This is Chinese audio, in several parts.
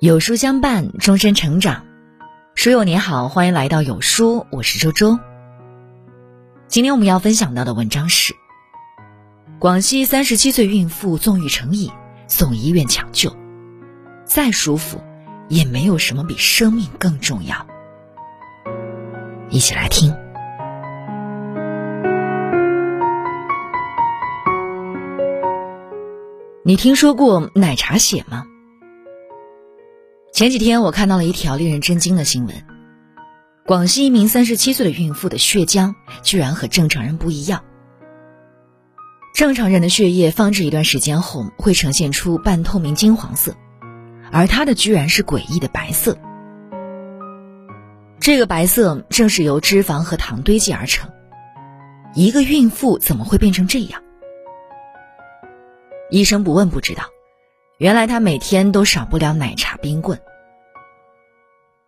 有书相伴，终身成长。书友你好，欢迎来到有书，我是周周。今天我们要分享到的文章是：广西三十七岁孕妇纵欲成瘾，送医院抢救，再舒服也没有什么比生命更重要。一起来听。你听说过奶茶血吗？前几天我看到了一条令人震惊的新闻：广西一名三十七岁的孕妇的血浆居然和正常人不一样。正常人的血液放置一段时间后会呈现出半透明金黄色，而她的居然是诡异的白色。这个白色正是由脂肪和糖堆积而成。一个孕妇怎么会变成这样？医生不问不知道，原来她每天都少不了奶茶、冰棍。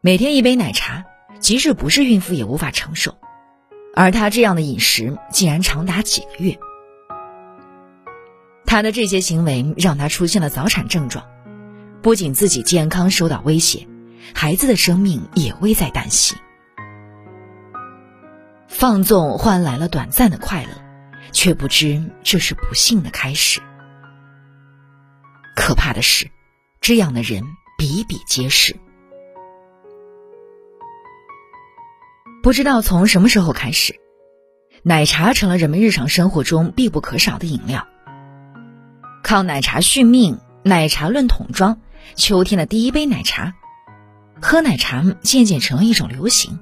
每天一杯奶茶，即使不是孕妇也无法承受，而她这样的饮食竟然长达几个月。她的这些行为让她出现了早产症状，不仅自己健康受到威胁，孩子的生命也危在旦夕。放纵换来了短暂的快乐，却不知这是不幸的开始。可怕的是，这样的人比比皆是。不知道从什么时候开始，奶茶成了人们日常生活中必不可少的饮料。靠奶茶续命，奶茶论桶装，秋天的第一杯奶茶，喝奶茶渐渐成了一种流行。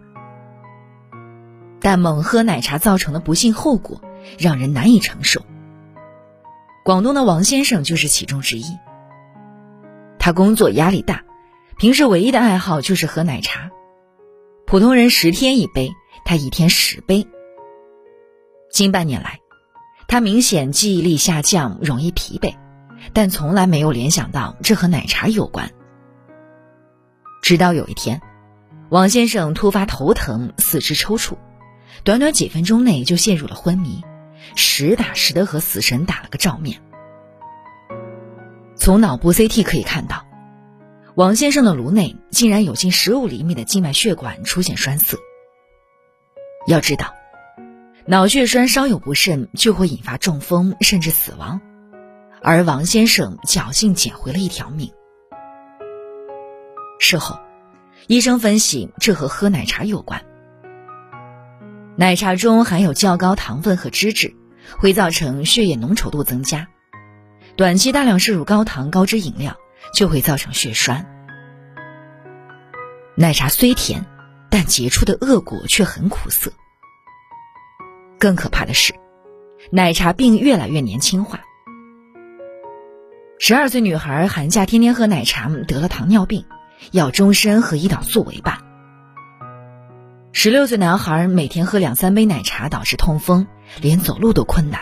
但猛喝奶茶造成的不幸后果，让人难以承受。广东的王先生就是其中之一。他工作压力大，平时唯一的爱好就是喝奶茶。普通人十天一杯，他一天十杯。近半年来，他明显记忆力下降，容易疲惫，但从来没有联想到这和奶茶有关。直到有一天，王先生突发头疼，四肢抽搐，短短几分钟内就陷入了昏迷，实打实的和死神打了个照面。从脑部 CT 可以看到。王先生的颅内竟然有近十五厘米的静脉血管出现栓塞。要知道，脑血栓稍有不慎就会引发中风甚至死亡，而王先生侥幸捡回了一条命。事后，医生分析这和喝奶茶有关。奶茶中含有较高糖分和脂质，会造成血液浓稠度增加，短期大量摄入高糖高脂饮料。就会造成血栓。奶茶虽甜，但结出的恶果却很苦涩。更可怕的是，奶茶病越来越年轻化。十二岁女孩寒假天天喝奶茶，得了糖尿病，要终身和胰岛素为伴。十六岁男孩每天喝两三杯奶茶，导致痛风，连走路都困难。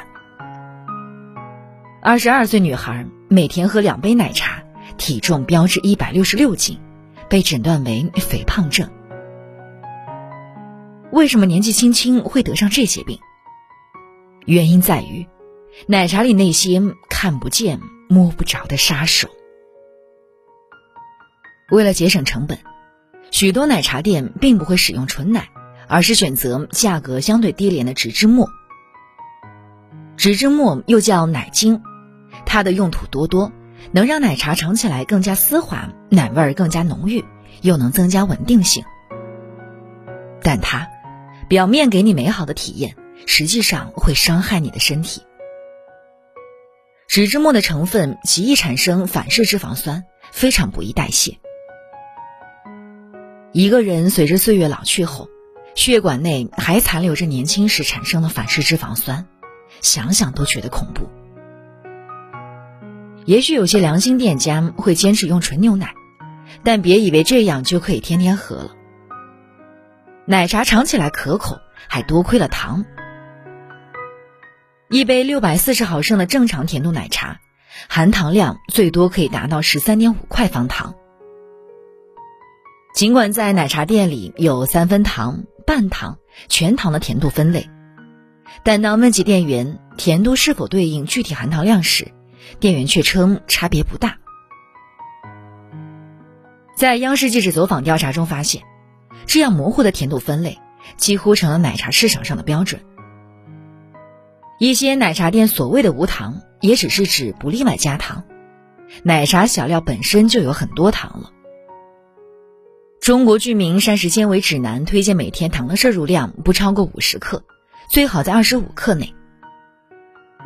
二十二岁女孩每天喝两杯奶茶。体重标至一百六十六斤，被诊断为肥胖症。为什么年纪轻轻会得上这些病？原因在于奶茶里那些看不见、摸不着的杀手。为了节省成本，许多奶茶店并不会使用纯奶，而是选择价格相对低廉的植脂末。植脂末又叫奶精，它的用途多多。能让奶茶尝起来更加丝滑，奶味儿更加浓郁，又能增加稳定性。但它表面给你美好的体验，实际上会伤害你的身体。植脂末的成分极易产生反式脂肪酸，非常不易代谢。一个人随着岁月老去后，血管内还残留着年轻时产生的反式脂肪酸，想想都觉得恐怖。也许有些良心店家会坚持用纯牛奶，但别以为这样就可以天天喝了。奶茶尝起来可口，还多亏了糖。一杯六百四十毫升的正常甜度奶茶，含糖量最多可以达到十三点五块方糖。尽管在奶茶店里有三分糖、半糖、全糖的甜度分类，但当问及店员甜度是否对应具体含糖量时，店员却称差别不大。在央视记者走访调查中发现，这样模糊的甜度分类几乎成了奶茶市场上的标准。一些奶茶店所谓的无糖，也只是指不另外加糖，奶茶小料本身就有很多糖了。中国居民膳食纤维指南推荐每天糖的摄入量不超过五十克，最好在二十五克内。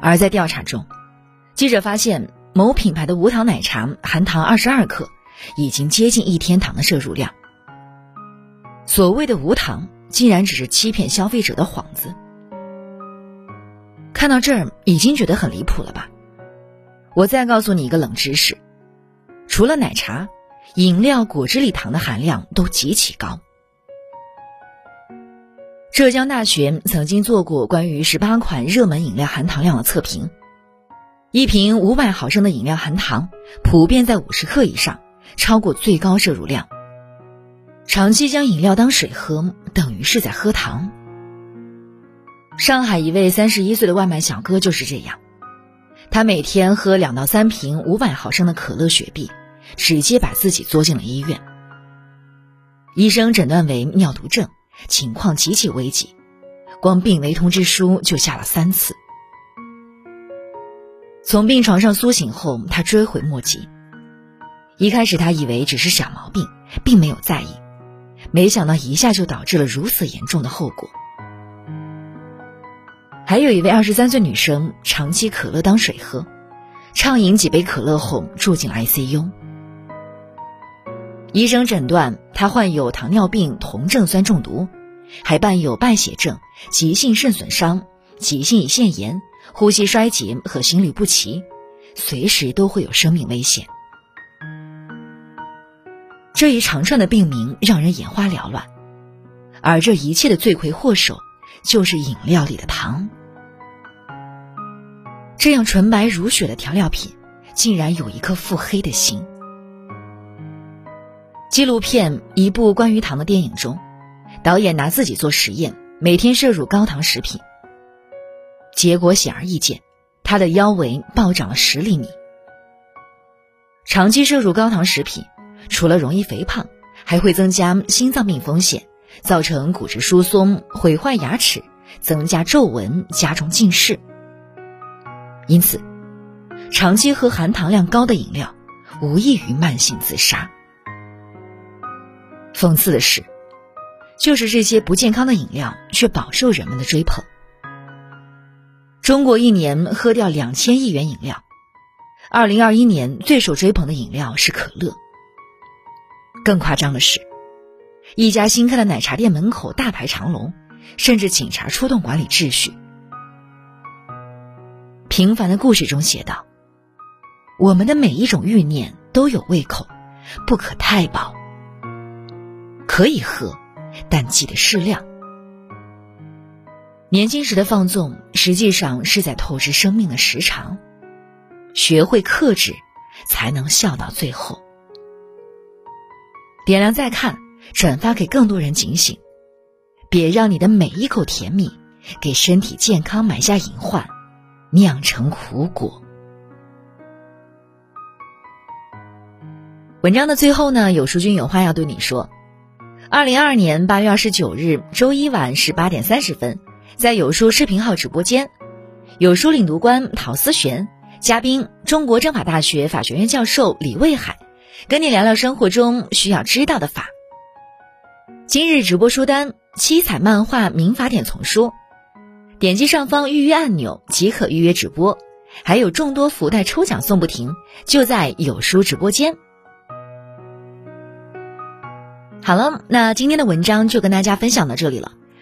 而在调查中，记者发现某品牌的无糖奶茶含糖二十二克，已经接近一天糖的摄入量。所谓的无糖，竟然只是欺骗消费者的幌子。看到这儿，已经觉得很离谱了吧？我再告诉你一个冷知识：除了奶茶。饮料、果汁里糖的含量都极其高。浙江大学曾经做过关于十八款热门饮料含糖量的测评，一瓶五百毫升的饮料含糖普遍在五十克以上，超过最高摄入量。长期将饮料当水喝，等于是在喝糖。上海一位三十一岁的外卖小哥就是这样，他每天喝两到三瓶五百毫升的可乐、雪碧。直接把自己作进了医院，医生诊断为尿毒症，情况极其危急，光病危通知书就下了三次。从病床上苏醒后，他追悔莫及。一开始他以为只是小毛病，并没有在意，没想到一下就导致了如此严重的后果。还有一位二十三岁女生，长期可乐当水喝，畅饮几杯可乐后住进 ICU。医生诊断她患有糖尿病酮症酸中毒，还伴有败血症、急性肾损伤、急性胰腺炎、呼吸衰竭和心律不齐，随时都会有生命危险。这一长串的病名让人眼花缭乱，而这一切的罪魁祸首就是饮料里的糖。这样纯白如雪的调料品，竟然有一颗腹黑的心。纪录片《一部关于糖的电影》中，导演拿自己做实验，每天摄入高糖食品。结果显而易见，他的腰围暴涨了十厘米。长期摄入高糖食品，除了容易肥胖，还会增加心脏病风险，造成骨质疏松、毁坏牙齿、增加皱纹、加重近视。因此，长期喝含糖量高的饮料，无异于慢性自杀。讽刺的是，就是这些不健康的饮料却饱受人们的追捧。中国一年喝掉两千亿元饮料，二零二一年最受追捧的饮料是可乐。更夸张的是，一家新开的奶茶店门口大排长龙，甚至警察出动管理秩序。平凡的故事中写道：“我们的每一种欲念都有胃口，不可太饱。”可以喝，但记得适量。年轻时的放纵，实际上是在透支生命的时长。学会克制，才能笑到最后。点亮再看，转发给更多人警醒，别让你的每一口甜蜜，给身体健康埋下隐患，酿成苦果。文章的最后呢，有书君有话要对你说。二零二二年八月二十九日周一晚十八点三十分，在有书视频号直播间，有书领读官陶思璇，嘉宾中国政法大学法学院教授李卫海，跟你聊聊生活中需要知道的法。今日直播书单：七彩漫画《民法典》丛书，点击上方预约按钮即可预约直播，还有众多福袋抽奖送不停，就在有书直播间。好了，那今天的文章就跟大家分享到这里了。